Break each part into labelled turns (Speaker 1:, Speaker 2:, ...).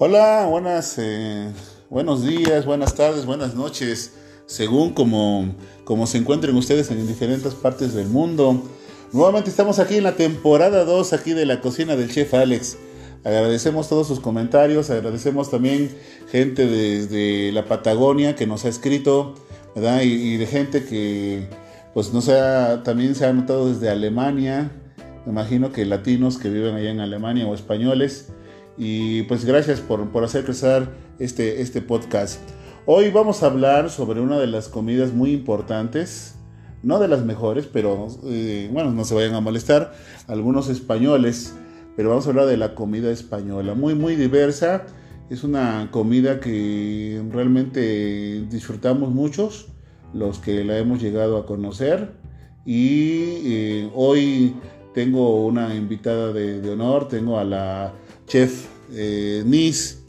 Speaker 1: Hola, buenas, eh, buenos días, buenas tardes, buenas noches, según como, se encuentren ustedes en diferentes partes del mundo. Nuevamente estamos aquí en la temporada 2 aquí de la cocina del chef Alex. Agradecemos todos sus comentarios, agradecemos también gente desde la Patagonia que nos ha escrito, ¿verdad? Y, de gente que pues no sea, también se ha notado desde Alemania, me imagino que latinos que viven allá en Alemania o españoles. Y pues gracias por, por hacer crecer este, este podcast. Hoy vamos a hablar sobre una de las comidas muy importantes, no de las mejores, pero eh, bueno, no se vayan a molestar, algunos españoles, pero vamos a hablar de la comida española, muy, muy diversa. Es una comida que realmente disfrutamos muchos, los que la hemos llegado a conocer. Y eh, hoy tengo una invitada de, de honor, tengo a la Chef eh, Nis.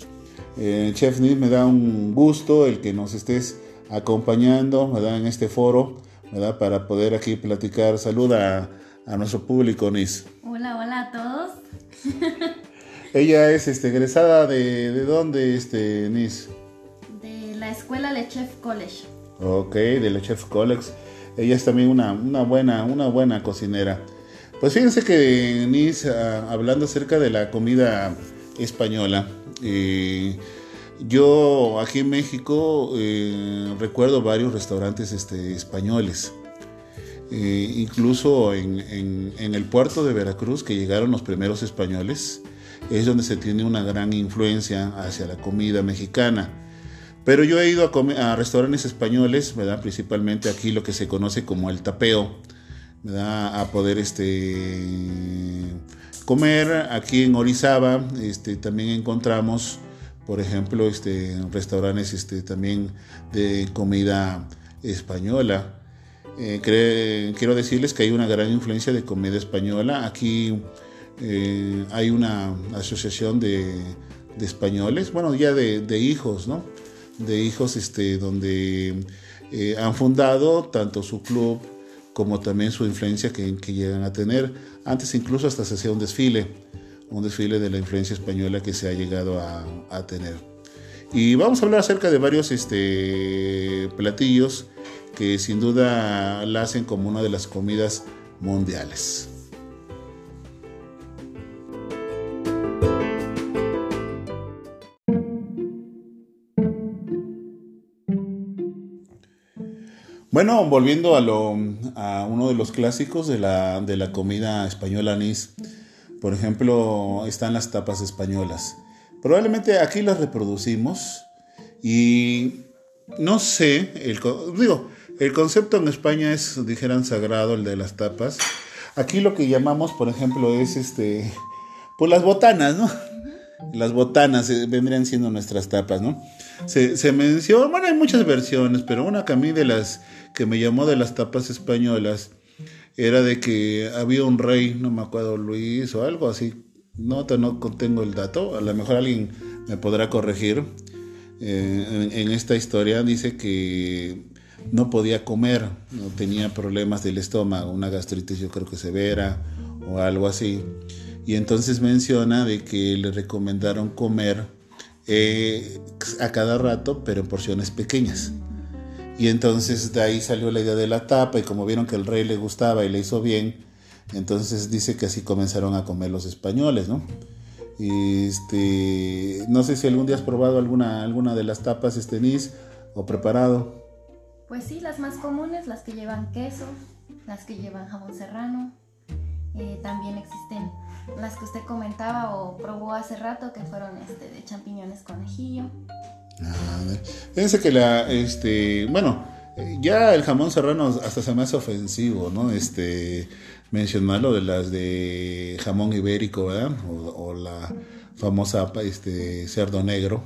Speaker 1: Eh, Chef Nis, me da un gusto el que nos estés acompañando en este foro ¿verdad? para poder aquí platicar. Saluda a, nuestro público, Nis.
Speaker 2: Hola, hola a todos.
Speaker 1: Ella es este, egresada de, de dónde, este, Nis?
Speaker 2: De la escuela de Chef College.
Speaker 1: Ok, de la Chef College. Ella es también una, una, buena, una buena cocinera. Pues fíjense que Nis, ah, hablando acerca de la comida española, eh, yo aquí en México eh, recuerdo varios restaurantes este, españoles. Eh, incluso en, el puerto de Veracruz, que llegaron los primeros españoles, es donde se tiene una gran influencia hacia la comida mexicana. Pero yo he ido a, a restaurantes españoles, ¿verdad? principalmente aquí lo que se conoce como el tapeo, a poder este, comer. Aquí en Orizaba este, también encontramos, por ejemplo, este, restaurantes también de comida española. Eh, quiero decirles que hay una gran influencia de comida española. Aquí eh, hay una asociación de, españoles, bueno, ya de, hijos, ¿no? De hijos donde eh, han fundado tanto su club como también su influencia que, llegan a tener. Antes incluso hasta se hacía un desfile, un desfile de la influencia española que se ha llegado a, tener. Y vamos a hablar acerca de varios este, platillos que sin duda la hacen como una de las comidas mundiales. Bueno, volviendo a, uno de los clásicos de la, de la comida española anís, por ejemplo, están las tapas españolas. Probablemente aquí las reproducimos y no sé, el, digo, el concepto en España es, dijeran, sagrado, el de las tapas. Aquí lo que llamamos, por ejemplo, es este, pues las botanas, ¿no? Las botanas eh, vendrían siendo nuestras tapas, ¿no? Se, se menciona, bueno, hay muchas versiones, pero una que a mí de las que me llamó de las tapas españolas era de que había un rey, no me acuerdo, Luis o algo así. No, no tengo el dato, a lo mejor alguien me podrá corregir. Eh, en, esta historia dice que no podía comer, no tenía problemas del estómago, una gastritis yo creo que severa o algo así. Y entonces menciona de que le recomendaron comer eh, a cada rato, pero en porciones pequeñas. Y entonces de ahí salió la idea de la tapa y como vieron que el rey le gustaba y le hizo bien, entonces dice que así comenzaron a comer los españoles, ¿no? Este, no sé si algún día has probado alguna, alguna de las tapas estenis o preparado.
Speaker 2: Pues sí, las más comunes, las que llevan queso, las que llevan jamón serrano. Eh, también existen las que usted comentaba o probó hace rato, que fueron este, de champiñones con ajillo.
Speaker 1: Fíjense que la, este, bueno, ya el jamón serrano hasta se me hace ofensivo, ¿no? Este, mencionarlo de las de jamón ibérico, ¿verdad? O, la famosa, este, cerdo negro,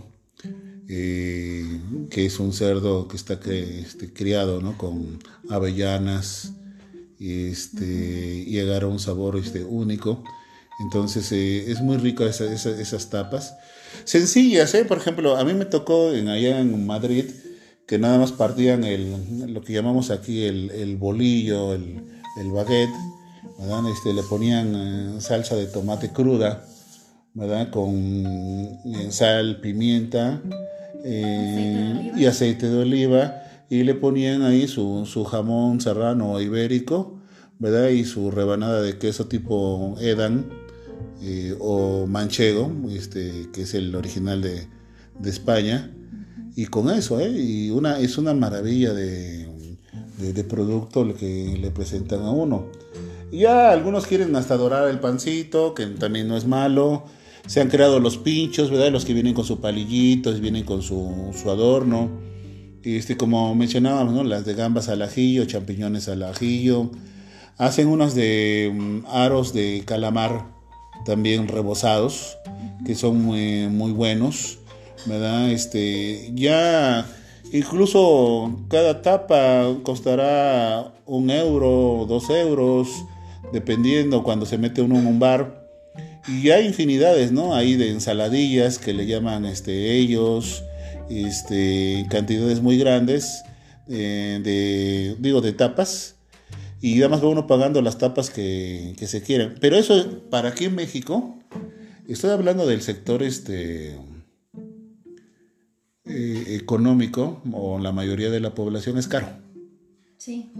Speaker 1: eh, que es un cerdo que está este, criado, ¿no? Con avellanas, este, y agarra un sabor, este, único. Entonces, eh, es muy rico esas tapas sencillas, ¿eh? Por ejemplo, a mí me tocó en, allá en Madrid que nada más partían el, lo que llamamos aquí el, bolillo, el, baguette, Este, le ponían eh, salsa de tomate cruda, ¿verdad? Con eh, sal, pimienta eh, y aceite de oliva y le ponían ahí su, su jamón serrano ibérico, ¿verdad? Y su rebanada de queso tipo Edam eh, o manchego, este, que es el original de, de España. Y con eso, ¿eh? Y una, es una maravilla de, de, producto lo que le presentan a uno. ya algunos quieren hasta dorar el pancito, que también no es malo. Se han creado los pinchos, ¿verdad? Los que vienen con su palillito, vienen con su, su adorno. Este, como mencionábamos, ¿no? Las de gambas al ajillo, champiñones al ajillo. Hacen unos de mm, aros de calamar también rebozados, que son muy, buenos, ¿verdad? Este, ya incluso cada tapa costará un euro, dos euros, dependiendo cuando se mete uno en un bar. Y hay infinidades, ¿no? Ahí de ensaladillas que le llaman este, ellos, este, cantidades muy grandes eh, de, digo, de tapas y además va uno pagando las tapas que, se quieren. Pero eso, para aquí en México, estoy hablando del sector este, eh, económico, o la mayoría de la población es caro.
Speaker 2: Sí.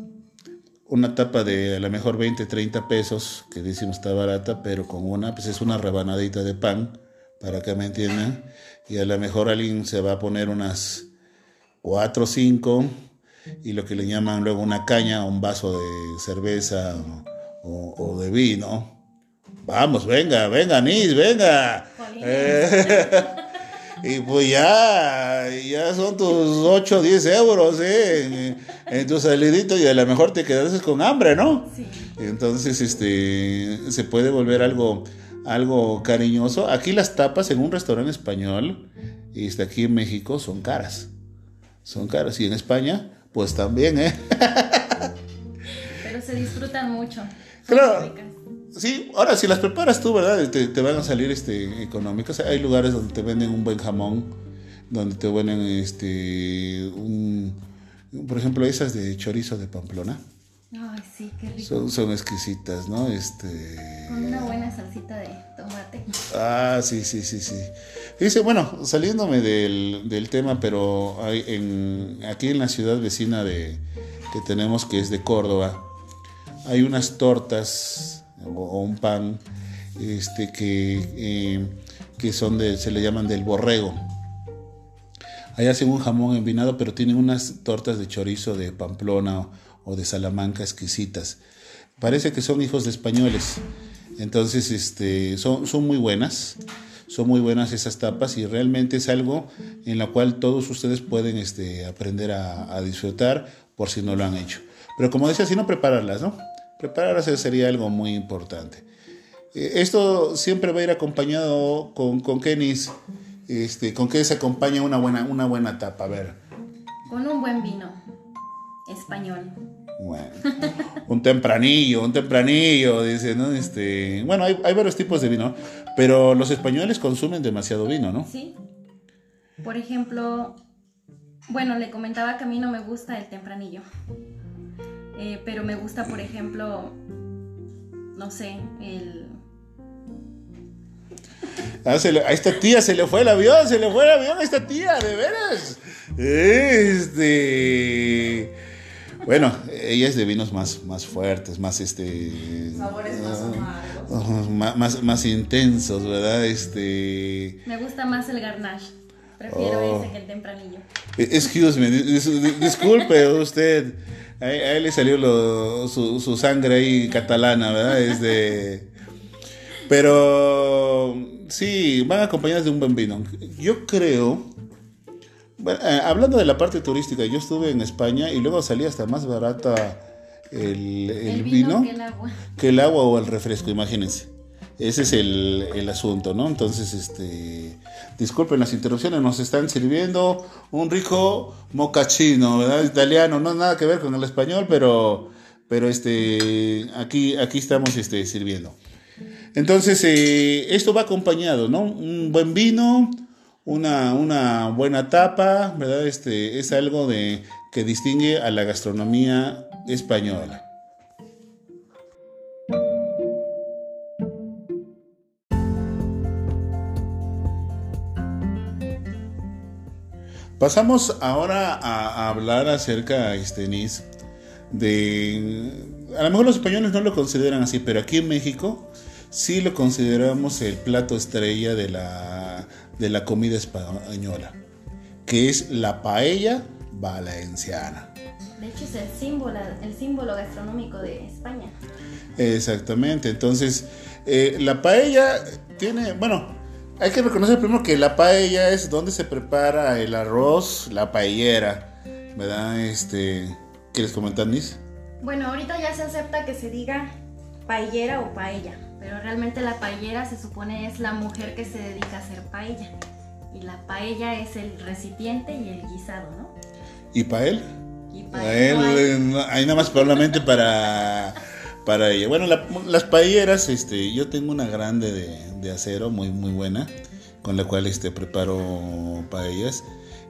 Speaker 1: Una tapa de a lo mejor 20, 30 pesos, que decimos está barata, pero con una, pues es una rebanadita de pan, para que me entiendan. Y a lo mejor alguien se va a poner unas 4 o 5 y lo que le llaman luego una caña, un vaso de cerveza o, de vino. Vamos, venga, venga, Nis, venga. y pues ya, ya son tus 8 o 10 euros ¿eh? en, tu salidito y a lo mejor te quedas con hambre, ¿no? Sí. Entonces, este, se puede volver algo, algo cariñoso. Aquí las tapas en un restaurante español, y está aquí en México, son caras. Son caras. Y en España, pues también, ¿eh?
Speaker 2: Pero se disfrutan mucho.
Speaker 1: Claro. Sí, ahora si las preparas tú, ¿verdad? Te, van a salir este, económicas. Hay lugares donde te venden un buen jamón, donde te venden este, un, por ejemplo, esas de chorizo de Pamplona.
Speaker 2: Ay, sí, qué rico.
Speaker 1: Son, son exquisitas, ¿no? Este...
Speaker 2: Con una buena salsita de tomate.
Speaker 1: Ah, sí, sí, sí, sí. Dice, bueno, saliéndome del, del tema, pero hay en, aquí en la ciudad vecina de, que tenemos, que es de Córdoba, hay unas tortas o, un pan este, que, eh, que son de, se le llaman del borrego. Ahí hacen un jamón envinado, pero tienen unas tortas de chorizo de Pamplona o de Salamanca exquisitas. Parece que son hijos de españoles. Entonces, este, son, son muy buenas. Son muy buenas esas tapas y realmente es algo en la cual todos ustedes pueden este, aprender a, disfrutar por si no lo han hecho. Pero como decía, si no prepararlas, ¿no? Prepararlas sería algo muy importante. Eh, esto siempre va a ir acompañado con, con Kenis. Este, ¿Con qué se acompaña una buena, una buena tapa? Ver.
Speaker 2: Con un buen vino español.
Speaker 1: Bueno, un tempranillo, un tempranillo, dice, ¿no? Este, bueno, hay, varios tipos de vino, pero los españoles consumen demasiado vino, ¿no?
Speaker 2: Sí. Por ejemplo, bueno, le comentaba que a mí no me gusta el tempranillo, eh, pero me gusta, por ejemplo, no sé, el...
Speaker 1: Ah, a esta tía se le fue el avión, se le fue el avión a esta tía, de veras. Este bueno, ella es de vinos más, más fuertes, más este.
Speaker 2: Sabores más
Speaker 1: amargos. más, más, intensos, ¿verdad? Este.
Speaker 2: Me gusta más el garnache. Prefiero oh. ese que el tempranillo.
Speaker 1: E, excuse me, disculpe usted. A, él le salió su, su, sangre ahí catalana, ¿verdad? Es Pero sí, van acompañadas de un buen vino. Yo creo bueno, eh, hablando de la parte turística, yo estuve en España y luego salía hasta más barata el, vino, que, el agua. o el refresco, imagínense. Ese es el, asunto, ¿no? Entonces, este, disculpen las interrupciones, nos están sirviendo un rico mocachino, ¿verdad? Italiano, no nada que ver con el español, pero, pero este, aquí, aquí estamos este, sirviendo. Entonces, eh, esto va acompañado, ¿no? Un buen vino, una, una buena tapa, ¿verdad? Este, es algo de, que distingue a la gastronomía española. Pasamos ahora a, hablar acerca, este, de... A lo mejor los españoles no lo consideran así, pero aquí en México sí lo consideramos el plato estrella de la de la comida española, que es la paella valenciana.
Speaker 2: De hecho es el símbolo, el símbolo gastronómico de España.
Speaker 1: Exactamente, entonces eh, la paella tiene, bueno, hay que reconocer primero que la paella es donde se prepara el arroz, la paellera, ¿verdad? Este, ¿Quieres comentar, Nis?
Speaker 2: Bueno, ahorita ya se acepta que se diga paellera o paella, pero realmente la paellera se supone es la mujer que se dedica a hacer paella. Y la paella es el recipiente y el guisado, ¿no?
Speaker 1: ¿Y para él? Y para él, hay nada más probablemente para para ella. Bueno, las paelleras, este, yo tengo una grande de, acero muy muy buena, con la cual este preparo paellas.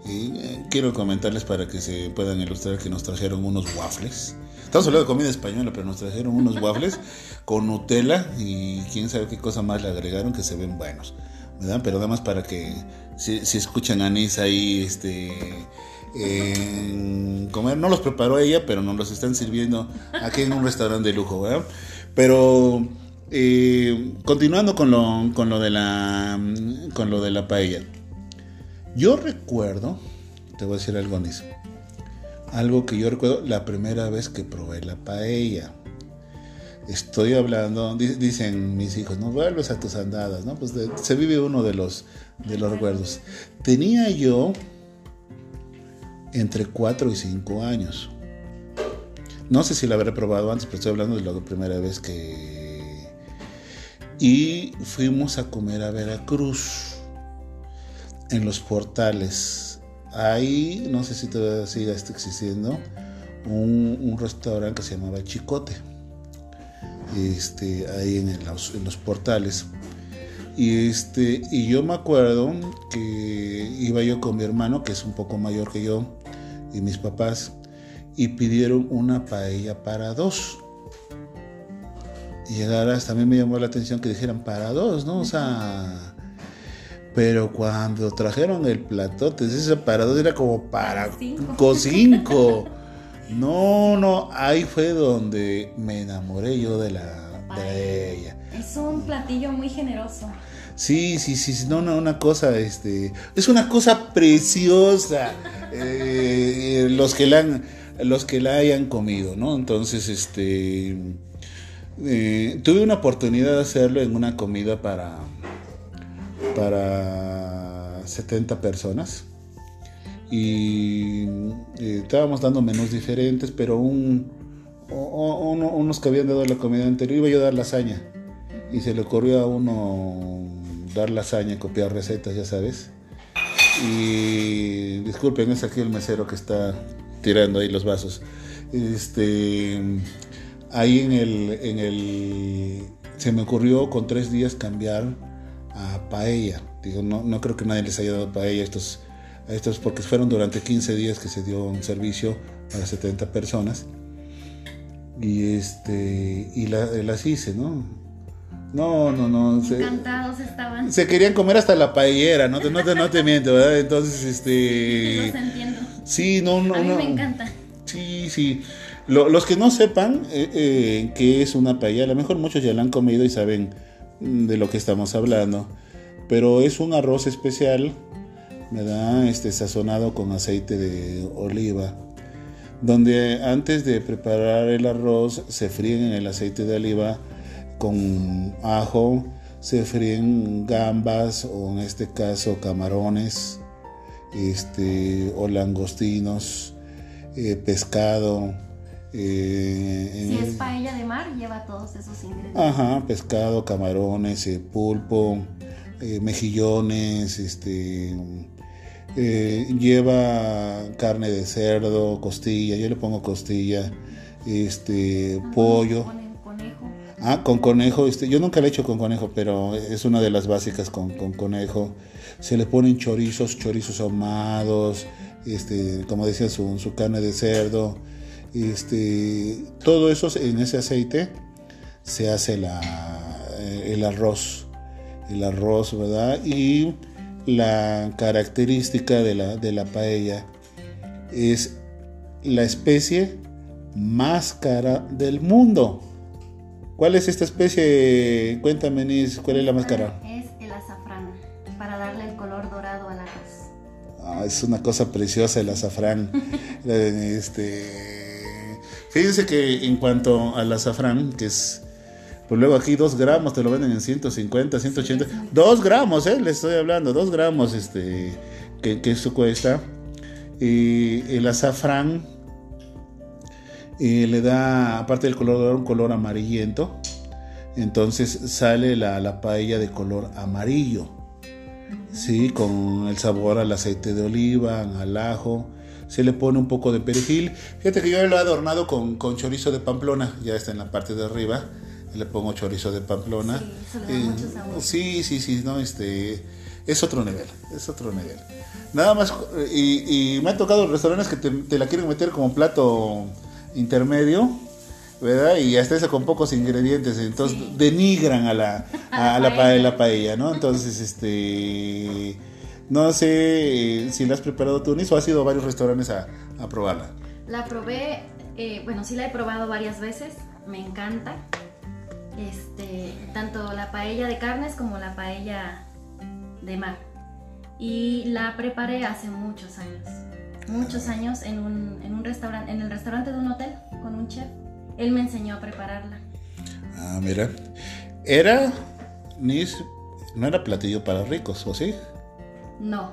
Speaker 1: Y eh, quiero comentarles para que se puedan ilustrar que nos trajeron unos waffles. Estamos hablando de comida española, pero nos trajeron unos waffles con Nutella y quién sabe qué cosa más le agregaron que se ven buenos. ¿verdad? Pero nada más para que si, escuchan anís ahí, este comer. No los preparó ella, pero nos los están sirviendo aquí en un restaurante de lujo, ¿verdad? Pero eh, continuando con lo, con lo de la con lo de la paella. Yo recuerdo, te voy a decir algo, Nis. Algo que yo recuerdo la primera vez que probé la paella. Estoy hablando, dicen mis hijos, no vuelves a tus andadas, ¿no? Pues se vive uno de los, de los recuerdos. Tenía yo entre 4 y 5 años. No sé si la habré probado antes, pero estoy hablando de la primera vez que... Y fuimos a comer a Veracruz, en los portales. Ahí, no sé si todavía siga existiendo, un, restaurante que se llamaba Chicote. Este, ahí en los, portales. Y, este, y yo me acuerdo que iba yo con mi hermano, que es un poco mayor que yo, y mis papás, y pidieron una paella para dos. Y llegaras, también me llamó la atención que dijeran para dos, ¿no? O sea, pero cuando trajeron el platote, ese para dos era como para cinco. cinco. No, no, ahí fue donde me enamoré yo de la paella.
Speaker 2: Es un platillo muy generoso.
Speaker 1: Sí, sí, sí, no, no, una cosa, este, es una cosa preciosa. Eh, los que la los que la hayan comido, ¿no? Entonces, este, eh, tuve una oportunidad de hacerlo en una comida para, para 70 personas y eh, estábamos dando menús diferentes, pero un, unos que habían dado la comida anterior iba yo a dar lasaña y se le ocurrió a uno dar lasaña, copiar recetas, ya sabes. Y disculpen, es aquí el mesero que está tirando ahí los vasos. Este, ahí en el, en el, se me ocurrió con tres días cambiar a paella. Digo, no, no creo que nadie les haya dado paella a estos, a estos, porque fueron durante 15 días que se dio un servicio para 70 personas. Y este, y las hice, ¿no? No, no, no.
Speaker 2: Encantados estaban.
Speaker 1: Se querían comer hasta la paellera, no te, no te, no te miento, ¿verdad? Entonces, este.
Speaker 2: Los entiendo.
Speaker 1: Sí, no, no.
Speaker 2: A mí me encanta.
Speaker 1: Sí, sí. los que no sepan eh, eh, qué es una paella, a lo mejor muchos ya la han comido y saben de lo que estamos hablando. Pero es un arroz especial, ¿verdad? Este sazonado con aceite de oliva. Donde antes de preparar el arroz se fríen en el aceite de oliva con ajo, se fríen gambas o en este caso camarones este, o langostinos, eh, pescado.
Speaker 2: Eh, si es paella de mar, lleva todos esos ingredientes.
Speaker 1: Ajá, pescado, camarones, eh, pulpo, mejillones, este, lleva carne de cerdo, costilla, yo le pongo costilla, este, pollo. Ah, con conejo, este, yo nunca lo he hecho con conejo, pero es una de las básicas con, conejo. Se le ponen chorizos, chorizos ahumados, este, como decía, su, su, carne de cerdo. Este, todo eso en ese aceite se hace la, eh, el arroz. El arroz, ¿verdad? Y la característica de la, de la paella es la especie más cara del mundo. ¿Cuál es esta especie? Cuéntame, Nis, ¿cuál es la más cara?
Speaker 2: Es el azafrán, para darle el color dorado al arroz.
Speaker 1: Ah, es una cosa preciosa el azafrán. este, fíjense que en cuanto al azafrán, que es pues luego aquí 2 gramos te lo venden en 150, 180. 2 gramos, ¿eh? Les estoy hablando, 2 gramos este, que, que esto cuesta. Y el azafrán y le da, aparte del color un color amarillento. Entonces sale la, la paella de color amarillo. Sí, con el sabor al aceite de oliva, al ajo. Se le pone un poco de perejil. Fíjate que yo lo he adornado con, con chorizo de Pamplona. Ya está en la parte de arriba le pongo chorizo de Pamplona. Sí, sí, sí, no, este, es otro nivel, es otro nivel. Nada más, y, me ha tocado restaurantes que te, la quieren meter como plato intermedio, ¿verdad? Y hasta eso con pocos ingredientes, entonces denigran a la, a, la, paella. paella, ¿no? Entonces, este, no sé si la has preparado tú, o has ido a varios restaurantes a, a probarla.
Speaker 2: La probé, eh, bueno, sí la he probado varias veces, me encanta este, tanto la paella de carnes como la paella de mar. Y la preparé hace muchos años, muchos años en un, en un restaurante, en el restaurante de un hotel con un chef. Él me enseñó a prepararla.
Speaker 1: Ah, mira. Era, Nis, no era platillo para ricos, ¿o sí?
Speaker 2: No,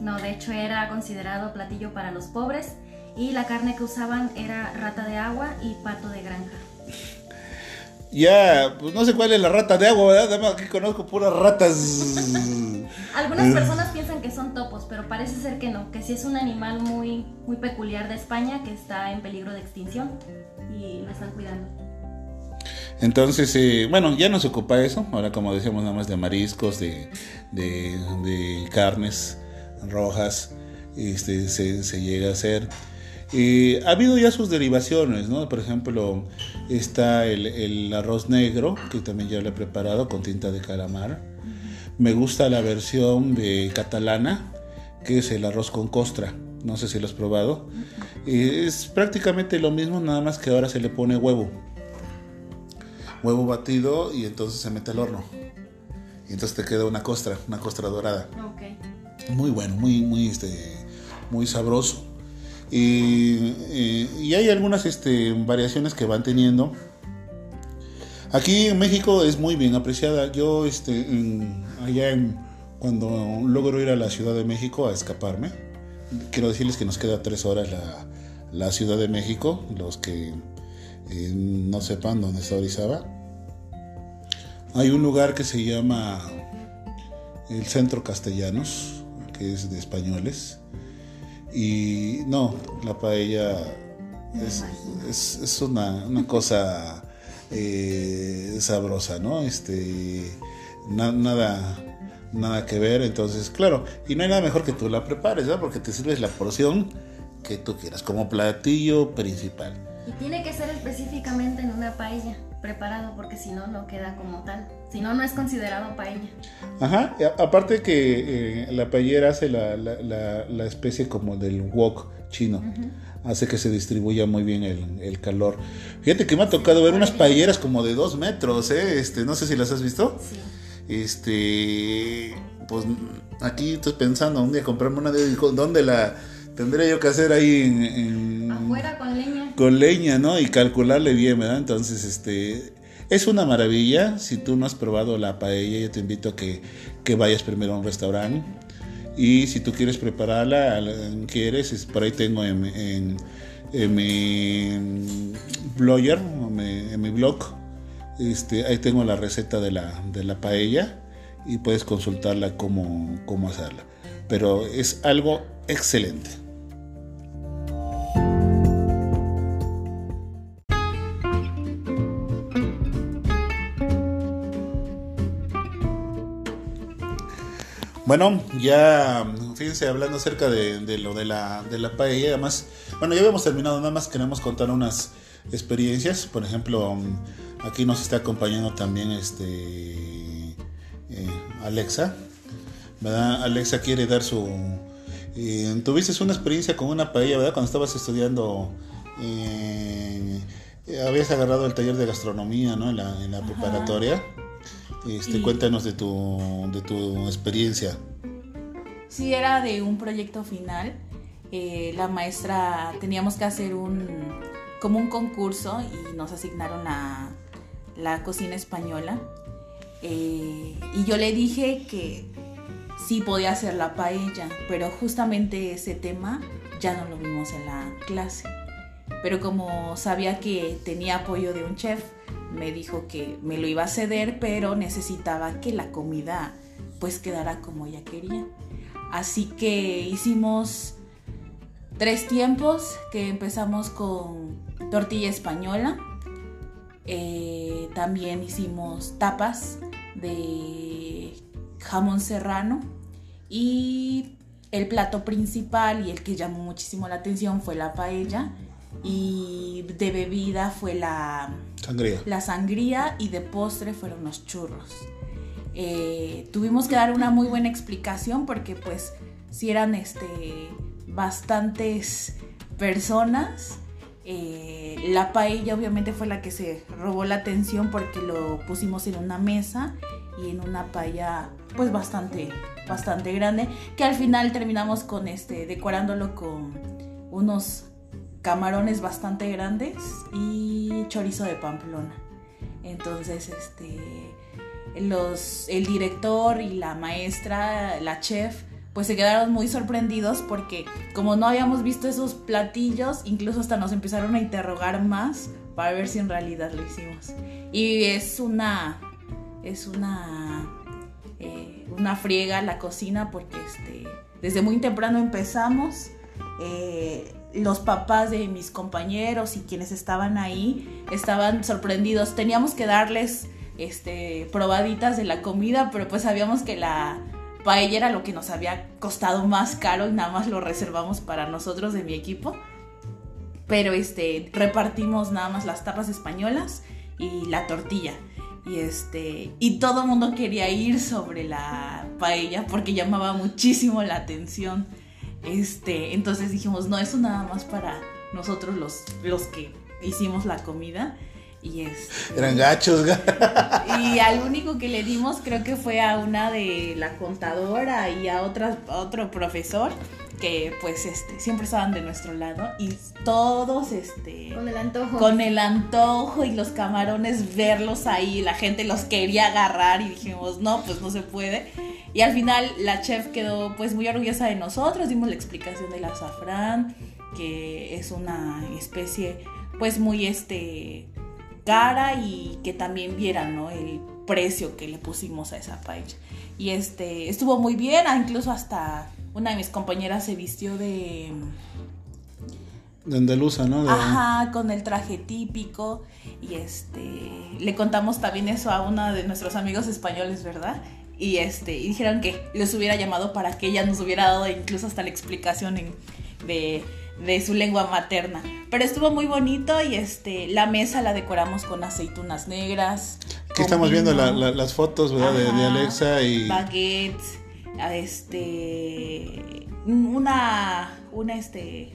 Speaker 2: no, de hecho era considerado platillo para los pobres y la carne que usaban era rata de agua y pato de granja
Speaker 1: ya, pues no sé cuál es la rata de agua, ¿verdad? Además aquí conozco puras ratas.
Speaker 2: Algunas eh. personas piensan que son topos, pero parece ser que no, que sí es un animal muy, muy peculiar de España que está en peligro de extinción y lo están cuidando.
Speaker 1: Entonces, eh, bueno, ya no se ocupa eso. Ahora, como decíamos, nada más de mariscos, de, de, carnes rojas, este, se, se llega a hacer ha habido ya sus derivaciones, ¿no? Por ejemplo, está el, arroz negro, que también ya lo he preparado con tinta de calamar. Me gusta la versión de catalana, que es el arroz con costra. No sé si lo has probado. Es prácticamente lo mismo, nada más que ahora se le pone huevo. Huevo batido y entonces se mete al horno. Y entonces te queda una costra, una costra dorada. Muy bueno, muy, muy, este, muy sabroso. Y, hay algunas este, variaciones que van teniendo. Aquí en México es muy bien apreciada. Yo este, allá en, cuando logro ir a la Ciudad de México a escaparme, quiero decirles que nos queda tres horas la, la Ciudad de México, los que eh, no sepan dónde está Orizaba. Hay un lugar que se llama el Centro Castellanos, que es de españoles. Y no, la paella es, es, una, una, cosa eh, sabrosa, ¿no? Este, nada, nada que ver, entonces, claro, y no hay nada mejor que tú la prepares, ¿no? Porque te sirves la porción que tú quieras, como platillo principal.
Speaker 2: Y tiene que ser específicamente en una paella preparado porque si no, no queda como tal. Si no, no es considerado paella.
Speaker 1: Ajá, aparte que eh, la paellera hace la, la, la, especie como del wok chino. Hace que se distribuya muy bien el, el, calor. Fíjate que me ha tocado ver unas paelleras como de dos metros, ¿eh? Este, no sé si las has visto. Sí. Este, pues aquí estoy pensando un día comprarme una de ¿dónde la tendría yo que hacer ahí
Speaker 2: en, con leña?
Speaker 1: ¿no? Y calcularle bien, ¿verdad? Entonces, este, es una maravilla. Si tú no has probado la paella, yo te invito a que, vayas primero a un restaurante. Y si tú quieres prepararla, quieres, por ahí tengo en, mi blogger, en mi blog, este, ahí tengo la receta de la, de la paella y puedes consultarla cómo, cómo hacerla. Pero es algo excelente. Bueno, ya fíjense hablando acerca de, lo de la, de la paella, además, bueno, ya habíamos terminado, nada más queremos contar unas experiencias, por ejemplo, aquí nos está acompañando también este eh, Alexa, ¿verdad? Alexa quiere dar su... Eh, tuviste una experiencia con una paella, ¿verdad? Cuando estabas estudiando, eh, habías agarrado el taller de gastronomía, ¿no? En la, preparatoria. Este, Cuéntanos de tu, de tu experiencia.
Speaker 3: Sí, era de un proyecto final. Eh, la maestra teníamos que hacer un como un concurso y nos asignaron la, la cocina española. Eh, y yo le dije que sí podía hacer la paella, pero justamente ese tema ya no lo vimos en la clase. Pero como sabía que tenía apoyo de un chef, me dijo que me lo iba a ceder, pero necesitaba que la comida pues quedara como ella quería. Así que hicimos tres tiempos que empezamos con tortilla española. Eh, también hicimos tapas de jamón serrano y el plato principal y el que llamó muchísimo la atención fue la paella y de bebida fue la
Speaker 1: sangría,
Speaker 3: la sangría y de postre fueron los churros. Eh, tuvimos que dar una muy buena explicación porque pues si eran este bastantes personas eh, la paella obviamente fue la que se robó la atención porque lo pusimos en una mesa y en una paella pues bastante, bastante grande que al final terminamos con este, decorándolo con unos camarones bastante grandes y chorizo de Pamplona. Entonces, este, los, el director y la maestra, la chef, pues se quedaron muy sorprendidos porque como no habíamos visto esos platillos, incluso hasta nos empezaron a interrogar más para ver si en realidad lo hicimos. Y es una, es una, eh, una friega la cocina porque este, desde muy temprano empezamos. Eh, los papás de mis compañeros y quienes estaban ahí estaban sorprendidos. Teníamos que darles este, probaditas de la comida, pero pues sabíamos que la, paella era lo que nos había costado más caro y nada más lo reservamos para nosotros de mi equipo. Pero este, repartimos nada más las tapas españolas y la tortilla. Y este, y todo el mundo quería ir sobre la paella porque llamaba muchísimo la atención. Este, entonces dijimos, no, eso nada más para nosotros los, los que hicimos la comida. Y es.
Speaker 1: Eran gachos.
Speaker 3: y al único que le dimos creo que fue a una de la contadora y a, otra, otro profesor que pues este siempre estaban de nuestro lado y todos este
Speaker 2: con el antojo
Speaker 3: con el antojo y los camarones verlos ahí la gente los quería agarrar y dijimos no pues no se puede y al final la chef quedó pues muy orgullosa de nosotros dimos la explicación del azafrán que es una especie pues muy este cara y que también vieran ¿no? el precio que le pusimos a esa paella. Y este, estuvo muy bien, ah, incluso hasta una de mis compañeras se vistió de...
Speaker 1: De andaluza, ¿no?
Speaker 3: Ajá, con el traje típico. Y este, le contamos también eso a uno de nuestros amigos españoles, ¿verdad? Y este, y dijeron que les hubiera llamado para que ella nos hubiera dado incluso hasta la explicación de de su lengua materna. Pero estuvo muy bonito y este la mesa la decoramos con aceitunas negras.
Speaker 1: Aquí estamos viendo las fotos ¿verdad? de, Alexa y
Speaker 3: baguettes, este una una este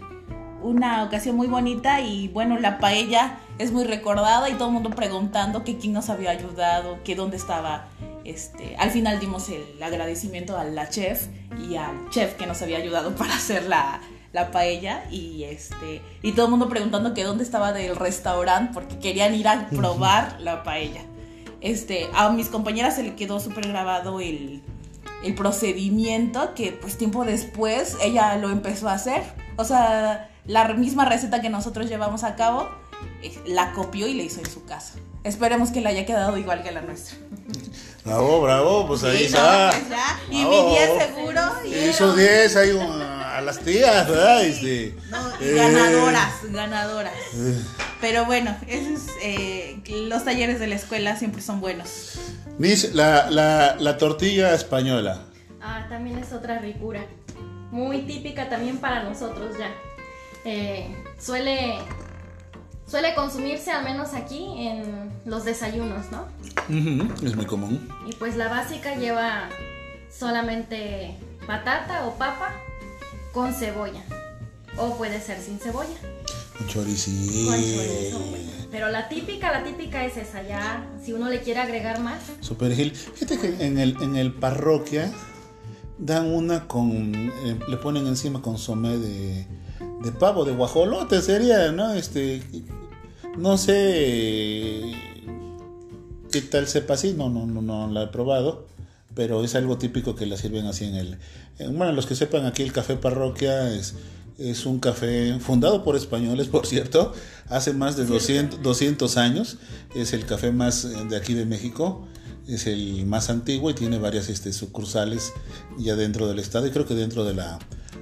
Speaker 3: una ocasión muy bonita y bueno, la paella es muy recordada y todo el mundo preguntando que quién nos había ayudado, que dónde estaba este, al final dimos el agradecimiento a la chef y al chef que nos había ayudado para hacer la, la paella y este y todo el mundo preguntando que dónde estaba del restaurante porque querían ir a probar la paella. Este, a mis compañeras se le quedó súper grabado el, el procedimiento que pues tiempo después ella lo empezó a hacer. O sea, la misma receta que nosotros llevamos a cabo, eh, la copió y la hizo en su casa. Esperemos que le haya quedado igual que la nuestra.
Speaker 1: Bravo, bravo, pues ahí está.
Speaker 3: Pues y mi 10 seguro.
Speaker 1: Y esos 10 hay a las tías, ¿verdad? Este,
Speaker 3: eh. Ganadoras, ganadoras. Eh. Pero bueno, esos, eh, los talleres de la escuela siempre son buenos.
Speaker 1: Miss, la, la, la tortilla española.
Speaker 2: Ah, también es otra ricura. Muy típica también para nosotros ya. suele suele consumirse al menos aquí en los desayunos, ¿no?
Speaker 1: es muy común.
Speaker 2: Y pues la básica lleva solamente patata o papa con cebolla. O puede ser sin cebolla.
Speaker 1: Con chorizo.
Speaker 2: Con chorizo, bueno. Pero la típica, la típica es esa. Ya, si uno le quiere agregar más.
Speaker 1: Super Gil. Fíjate que en el, en el parroquia dan una con. eh, le ponen encima consomé de, de pavo, de guajolote sería, ¿no? Este. No sé qué tal sepa así, no, no, no, no la he probado, pero es algo típico que la sirven así en el... en- bueno, los que sepan aquí el café parroquia es, es un café fundado por españoles, por cierto, hace más de 200, 200 años, es el café más eh, de aquí de México, es el más antiguo y tiene varias este, sucursales ya dentro del estado y creo que dentro de la,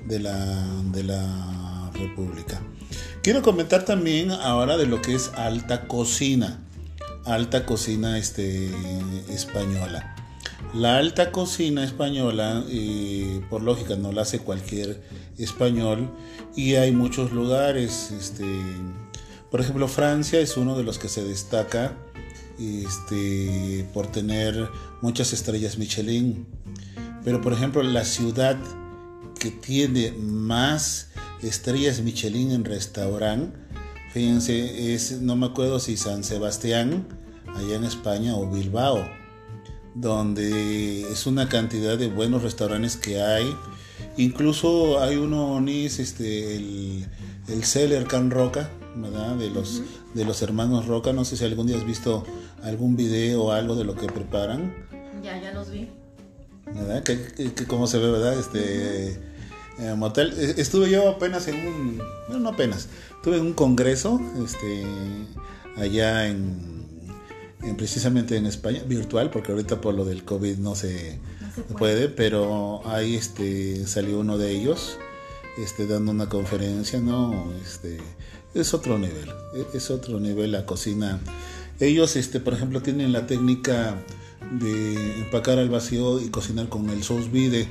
Speaker 1: de la, de la república. Quiero comentar también ahora de lo que es alta cocina alta cocina este, española. La alta cocina española, por lógica, no la hace cualquier español y hay muchos lugares. Este, por ejemplo, Francia es uno de los que se destaca este, por tener muchas estrellas Michelin. Pero, por ejemplo, la ciudad que tiene más estrellas Michelin en restaurante Fíjense, es, no me acuerdo si San Sebastián, allá en España, o Bilbao, donde es una cantidad de buenos restaurantes que hay. Incluso hay uno, Nis, este, el, el Celler Can Roca, ¿verdad? De los, de los hermanos Roca. No sé si algún día has visto algún video o algo de lo que preparan.
Speaker 2: Ya, ya los vi.
Speaker 1: ¿verdad? Que, que- que cómo se ve, ¿verdad? Este eh, motel. Eh, Estuve yo apenas en un, no, no apenas, estuve en un congreso, este, allá en, en precisamente en España, virtual, porque ahorita por lo del COVID no se,
Speaker 2: No se
Speaker 1: puede.
Speaker 2: puede.
Speaker 1: pero ahí este salió uno de ellos, este, dando una conferencia, ¿no? Este, es otro nivel, e- es otro nivel la cocina. Ellos, este, por ejemplo, tienen la técnica de empacar al vacío y cocinar con el sous vide,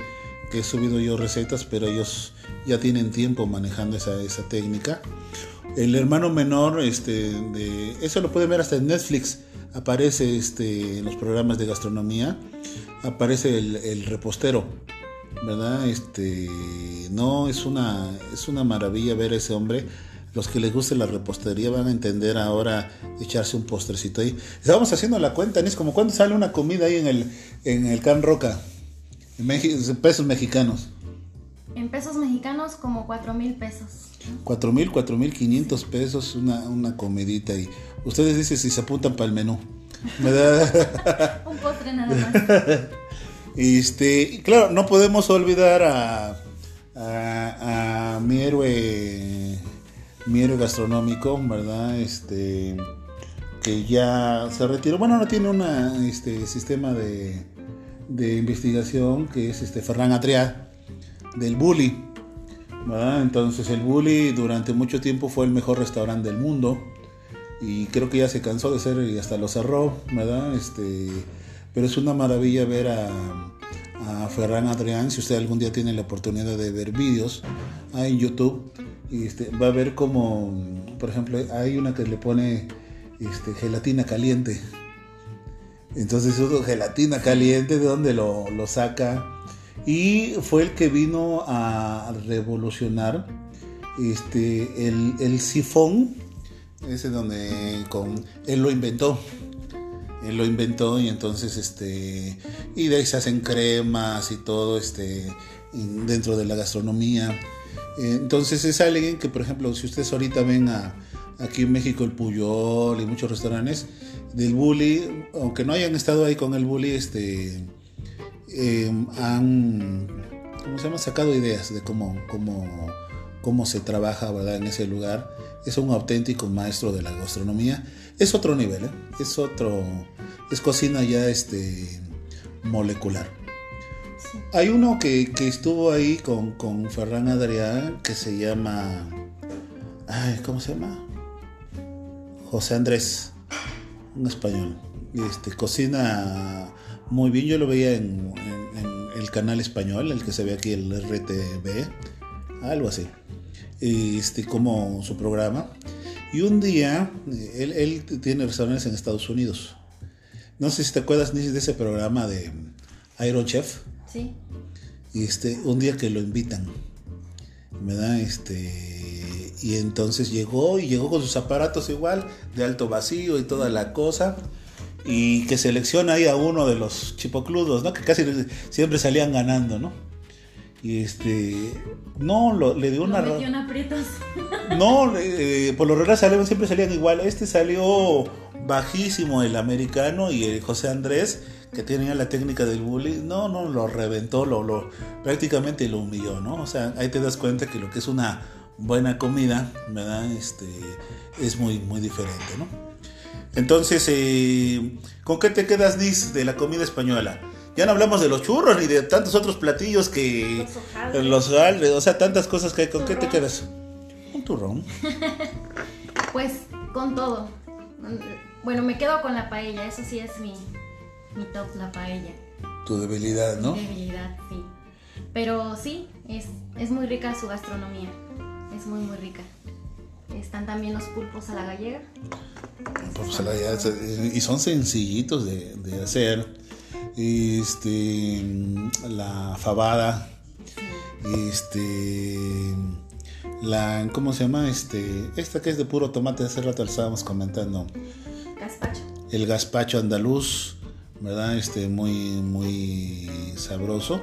Speaker 1: que he subido yo recetas, pero ellos ya tienen tiempo manejando esa, esa técnica. El hermano menor, este, de, eso lo pueden ver hasta en Netflix, aparece este, en los programas de gastronomía, aparece el, el repostero, ¿verdad? Este, no, es una, es una maravilla ver a ese hombre. Los que les guste la repostería van a entender ahora echarse un postrecito ahí. Estábamos haciendo la cuenta, es como cuánto sale una comida ahí en el, en el Can Roca, en pesos mexicanos.
Speaker 2: En pesos mexicanos, como 4 mil pesos.
Speaker 1: 4.000, 4.500 pesos una, una comidita y ustedes dicen si se apuntan para el menú. ¿verdad?
Speaker 2: Un postre nada más.
Speaker 1: Este, claro, no podemos olvidar a, a, a mi héroe, mi héroe gastronómico, ¿verdad? Este, que ya se retiró. Bueno, no tiene un este, sistema de, de investigación que es este Ferran Adrià del Bully. ¿verdad? Entonces el Bully durante mucho tiempo fue el mejor restaurante del mundo y creo que ya se cansó de ser y hasta lo cerró, ¿verdad? Este, pero es una maravilla ver a, Ferran Adrián, si usted algún día tiene la oportunidad de ver vídeos en YouTube, este, va a ver como, por ejemplo, hay una que le pone este, gelatina caliente. Entonces, eso, gelatina caliente, ¿de dónde lo saca? Y fue el que vino a revolucionar este, el, el sifón, ese donde con, él lo inventó. Él lo inventó y entonces este y de ahí se hacen cremas y todo este dentro de la gastronomía. Entonces es alguien que, por ejemplo, si ustedes ahorita ven a, aquí en México el Puyol y muchos restaurantes del Bully, aunque no hayan estado ahí con el Bully, este eh, han ¿cómo se llama? sacado ideas de cómo, cómo, cómo se trabaja ¿verdad? en ese lugar. Es un auténtico maestro de la gastronomía. Es otro nivel, ¿eh? es otro, es cocina ya este, molecular.
Speaker 2: Sí.
Speaker 1: Hay uno que, que estuvo ahí con, con Ferran Adrián que se llama. Ay, ¿Cómo se llama? José Andrés, un español. Este, cocina muy bien. Yo lo veía en, en- en el canal español, el que se ve aquí, el RTV, algo así. Este, como su programa. Y un día, eh, él, él tiene restaurantes en Estados Unidos. No sé si te acuerdas ni de ese programa de Iron Chef.
Speaker 2: Sí.
Speaker 1: Este, un día que lo invitan, ¿verdad? Este, y entonces llegó y llegó con sus aparatos igual, de alto vacío y toda la cosa. Y que selecciona ahí a uno de los chipocludos, ¿no? Que casi siempre salían ganando, ¿no? Y este, no, lo- le dio una...
Speaker 2: Lo metió en aprietos.
Speaker 1: no, eh, por lo regular salieron, siempre salían igual. Este salió bajísimo el americano y el José Andrés, que tenía la técnica del bully, no, no, lo reventó, lo, lo prácticamente lo humilló, ¿no? O sea, ahí te das cuenta que lo que es una buena comida, ¿verdad? Este, es muy, muy diferente, ¿no? Entonces, eh, ¿con qué te quedas, Nis, de la comida española? Ya no hablamos de los churros ni de tantos otros platillos que...
Speaker 2: Los hojaldres.
Speaker 1: O sea, tantas cosas que hay. ¿Con qué te
Speaker 2: Turrón.
Speaker 1: quedas? Un turrón.
Speaker 2: Pues con todo. Bueno, me quedo con la paella, eso sí es mi, mi top, la paella.
Speaker 1: Tu debilidad, ¿no?
Speaker 2: Mi debilidad, sí. Pero sí, es, es muy rica su gastronomía. Es muy, muy rica. Están también los pulpos a la gallega.
Speaker 1: Pues, se- y son sencillitos de, de hacer. Este, la fabada. Este, la, ¿cómo se llama? Este, esta que es de puro tomate. Hace rato la estábamos comentando.
Speaker 2: Gazpacho.
Speaker 1: El gazpacho andaluz, ¿verdad? Este, muy, muy sabroso.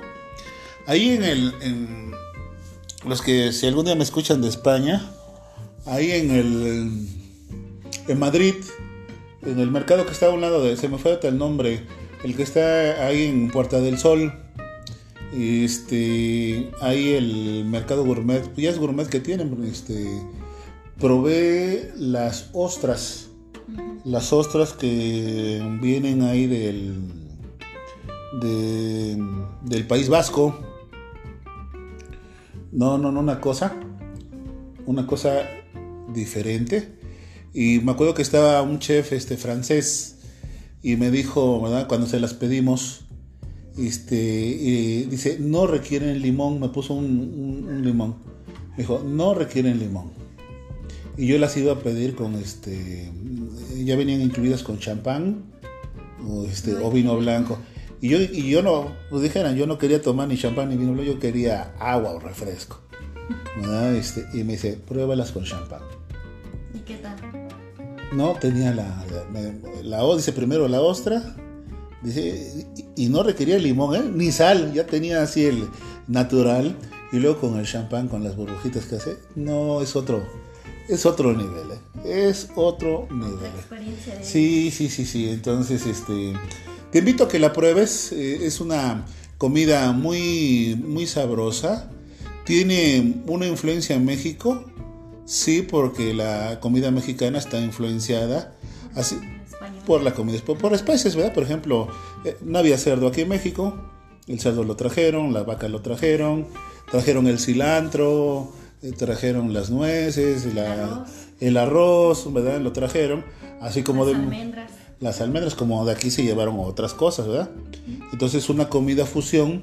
Speaker 1: Ahí en el, en los que si algún día me escuchan de España, ahí en el, en Madrid, en el mercado que está a un lado de, se me fue el nombre, el que está ahí en Puerta del Sol, este, ahí el mercado gourmet, ya es gourmet que tienen, este, probé las ostras las ostras que vienen ahí del de- del País Vasco. No no no una cosa una cosa diferente y me acuerdo que estaba un chef este francés y me dijo verdad cuando se las pedimos este y dice no requieren limón me puso un, un- un limón me dijo no requieren limón y yo las iba a pedir con este. Ya venían incluidas con champán o, este, o vino blanco. Y yo, y yo no, pues dijeran, yo no quería tomar ni champán ni vino blanco, yo quería agua o refresco. Este, y me dice, pruébalas con champán. No, tenía la, la, la o- dice primero la ostra, dice, y, y no requería limón, ¿eh? ni sal, ya tenía así el natural, y luego con el champán, con las burbujitas que hace, no, es otro, es otro nivel, ¿eh? es otro nivel.
Speaker 2: experiencia de
Speaker 1: Sí, sí, sí, sí. Entonces, este, te invito a que la pruebes. eh, es una comida muy, muy sabrosa. Tiene una influencia en México, sí, porque la comida mexicana está influenciada así por la comida, por, por especies, ¿verdad? Por ejemplo, eh, no había cerdo aquí en México. El cerdo lo trajeron, la vaca lo trajeron, trajeron el cilantro, eh, trajeron las nueces, la-
Speaker 2: arroz.
Speaker 1: el arroz, ¿verdad? Lo trajeron, así como
Speaker 2: Las
Speaker 1: de
Speaker 2: almendras.
Speaker 1: las almendras, como de aquí se llevaron otras cosas, ¿verdad? Entonces una comida fusión,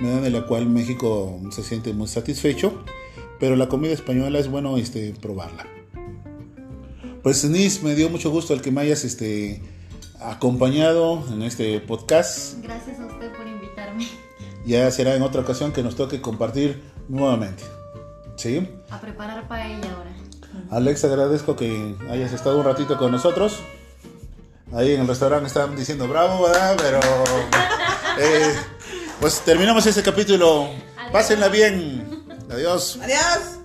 Speaker 1: ¿verdad? De la cual México se siente muy satisfecho, pero la comida española es bueno este, probarla. Pues Nis, me dio mucho gusto el que me hayas este, acompañado en este podcast.
Speaker 2: Gracias a usted por invitarme
Speaker 1: Ya será en otra ocasión que nos toque compartir nuevamente. ¿Sí?
Speaker 2: a preparar paella ahora.
Speaker 1: Alex, agradezco que hayas estado un ratito con nosotros. Ahí en el restaurante estaban diciendo bravo, ¿verdad? Pero. eh, pues terminamos este capítulo. Pásenla bien. Adiós.
Speaker 4: Adiós.